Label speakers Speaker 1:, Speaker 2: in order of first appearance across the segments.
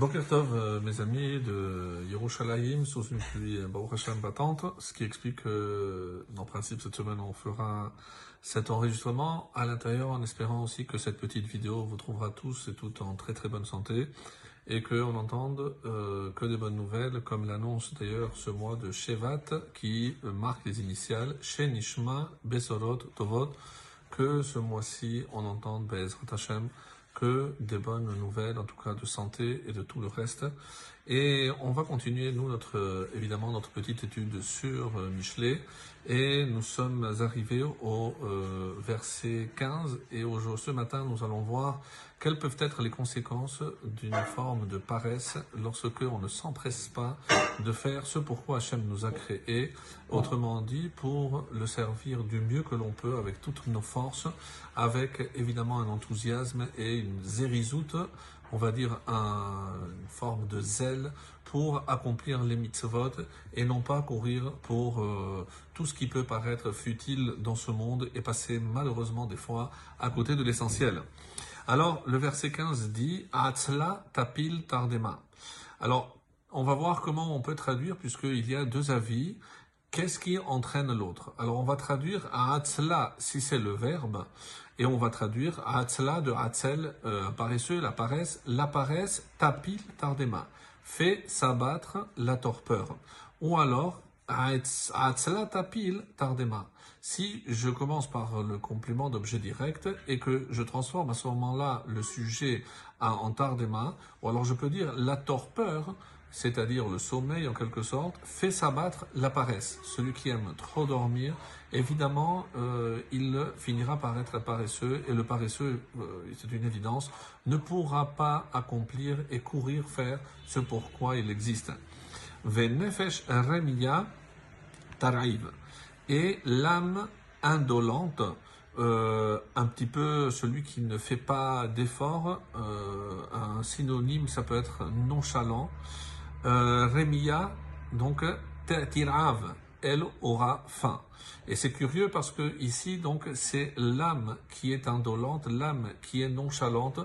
Speaker 1: Tov, euh, mes amis de Yerushalayim, sous une pluie euh, Baruch Hashem battante, ce qui explique que, en principe, cette semaine, on fera cet enregistrement. À l'intérieur en espérant aussi que cette petite vidéo vous trouvera tous et toutes en très très bonne santé et qu'on entende euh, que des bonnes nouvelles, comme l'annonce d'ailleurs ce mois de Shevat qui marque les initiales Shenishma Besorot Tovot, que ce mois-ci on entende Bezrat Hashem que des bonnes nouvelles, en tout cas de santé et de tout le reste. Et on va continuer, nous, notre, évidemment, notre petite étude sur euh, Michelet. Et nous sommes arrivés au euh, verset 15. Et ce matin, nous allons voir quelles peuvent être les conséquences d'une forme de paresse lorsque on ne s'empresse pas de faire ce pourquoi Hachem nous a créés. Autrement dit, pour le servir du mieux que l'on peut avec toutes nos forces, avec évidemment un enthousiasme et une zérizoute on va dire, une forme de zèle pour accomplir les mitzvot et non pas courir pour euh, tout ce qui peut paraître futile dans ce monde et passer malheureusement des fois à côté de l'essentiel. Alors, le verset 15 dit Atzla tapil tardema. Alors, on va voir comment on peut traduire, puisqu'il y a deux avis. Qu'est-ce qui entraîne l'autre? Alors on va traduire Atzla si c'est le verbe, et on va traduire Atzla de Atzel, euh, paresseux, la paresse, la paresse, tapil tardema, fait s'abattre la torpeur. Ou alors, Si je commence par le complément d'objet direct et que je transforme à ce moment-là le sujet en tardema, ou alors je peux dire la torpeur, c'est-à-dire le sommeil en quelque sorte, fait s'abattre la paresse. Celui qui aime trop dormir, évidemment, euh, il finira par être paresseux, et le paresseux, euh, c'est une évidence, ne pourra pas accomplir et courir faire ce pourquoi il existe. Venefesh remia taraïv. Et l'âme indolente, euh, un petit peu celui qui ne fait pas d'effort, un synonyme, ça peut être nonchalant, euh, Rémia, donc Tirav, elle aura faim. Et c'est curieux parce que ici, donc, c'est l'âme qui est indolente, l'âme qui est nonchalante.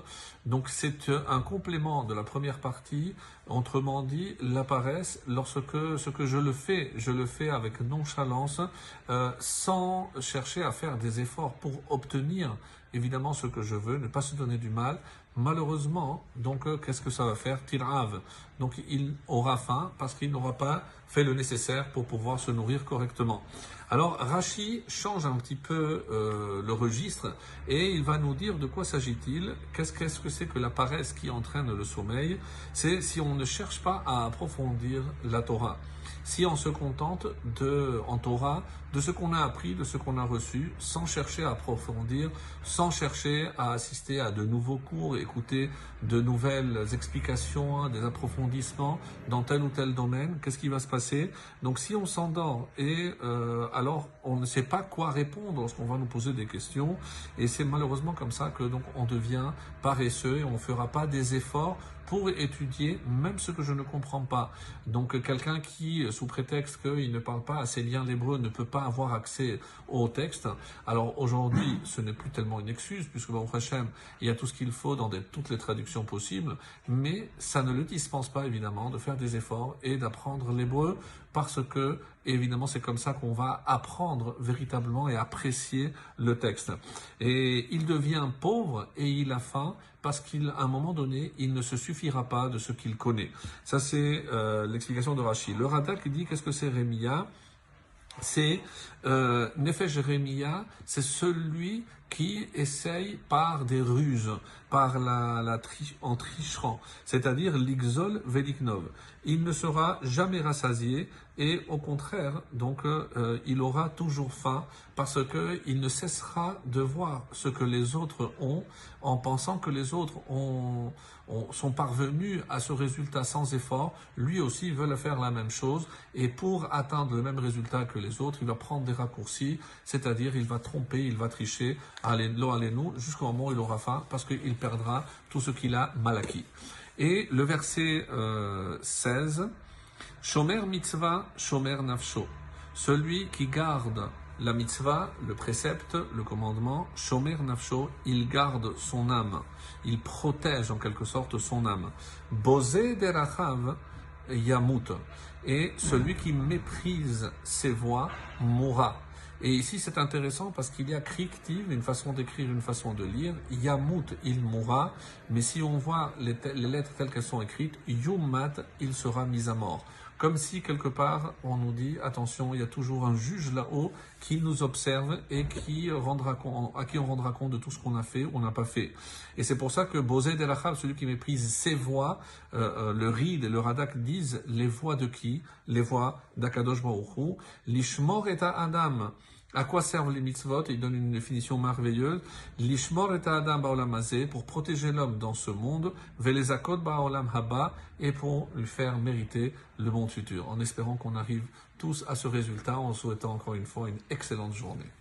Speaker 1: Donc, c'est un complément de la première partie. Autrement dit, la paresse, lorsque ce que je le fais, je le fais avec nonchalance, euh, sans chercher à faire des efforts pour obtenir évidemment ce que je veux, ne pas se donner du mal. Malheureusement, donc, euh, qu'est-ce que ça va faire? Tirav. Donc, il aura faim parce qu'il n'aura pas fait le nécessaire pour pouvoir se nourrir correctement. Alors, Rashi change un petit peu euh, le registre et il va nous dire de quoi s'agit-il, qu'est-ce qu'est-ce que c'est que la paresse qui entraîne le sommeil? C'est si on ne cherche pas à approfondir la Torah si on se contente de, en Torah de ce qu'on a appris, de ce qu'on a reçu, sans chercher à approfondir, sans chercher à assister à de nouveaux cours, écouter de nouvelles explications, des approfondissements dans tel ou tel domaine, qu'est-ce qui va se passer? Donc si on s'endort et euh, alors on ne sait pas quoi répondre lorsqu'on va nous poser des questions, et c'est malheureusement comme ça que donc on devient paresseux et on ne fera pas des efforts pour étudier même ce que je ne comprends pas. Donc quelqu'un qui, sous prétexte qu'il ne parle pas assez bien l'hébreu, ne peut pas avoir accès au texte. Alors aujourd'hui, ce n'est plus tellement une excuse, puisque au Hashem, il y a tout ce qu'il faut dans toutes les traductions possibles, mais ça ne le dispense pas évidemment de faire des efforts et d'apprendre l'hébreu, parce que évidemment c'est comme ça qu'on va apprendre véritablement et apprécier le texte. Et il devient pauvre et il a faim parce qu'à un moment donné, il ne se suffira pas de ce qu'il connaît. Ça, c'est euh, l'explication de Rachid. Le Radak dit qu'est-ce que c'est Rémia? C'est euh, Nefesh c'est celui qui essaye par des ruses, par la, la en trichant, c'est-à-dire l'ixol veliknov. Il ne sera jamais rassasié et au contraire, donc euh, il aura toujours faim parce que il ne cessera de voir ce que les autres ont en pensant que les autres ont, sont parvenus à ce résultat sans effort. Lui aussi veut faire la même chose et pour atteindre le même résultat que les autres, il va prendre des raccourcis, c'est-à-dire il va tromper, il va tricher, jusqu'au moment où il aura faim parce qu'il perdra tout ce qu'il a mal acquis. Et le verset 16, euh, Shomer mitzvah, shomer nafsho. Celui qui garde La mitzvah, le précepte, le commandement, shomer nafsho, il garde son âme, il protège en quelque sorte son âme. Bosé derachav yamut, et celui qui méprise ses voix mourra. Et ici, c'est intéressant parce qu'il y a kriktiv, une façon d'écrire, une façon de lire. Yamut, il mourra. Mais si on voit les, lettres telles qu'elles sont écrites, Yumat, il sera mis à mort. Comme si quelque part on nous dit attention, il y a toujours un juge là-haut qui nous observe et qui rendra à qui on rendra compte de tout ce qu'on a fait ou n'a pas fait. Et c'est pour ça que Bozé Delachab, celui qui méprise ses voix, euh, euh, le Ride et le Radak disent les voix de qui? Les voix d'Akadosh Baruch L'Ishmor et Adam. À quoi servent les mitzvot? Il donne une définition merveilleuse. L'ishmor et adam ba'olamazé, pour protéger l'homme dans ce monde, velezakot ba'olam haba, et pour lui faire mériter le monde futur. En espérant qu'on arrive tous à ce résultat, en souhaitant encore une fois une excellente journée.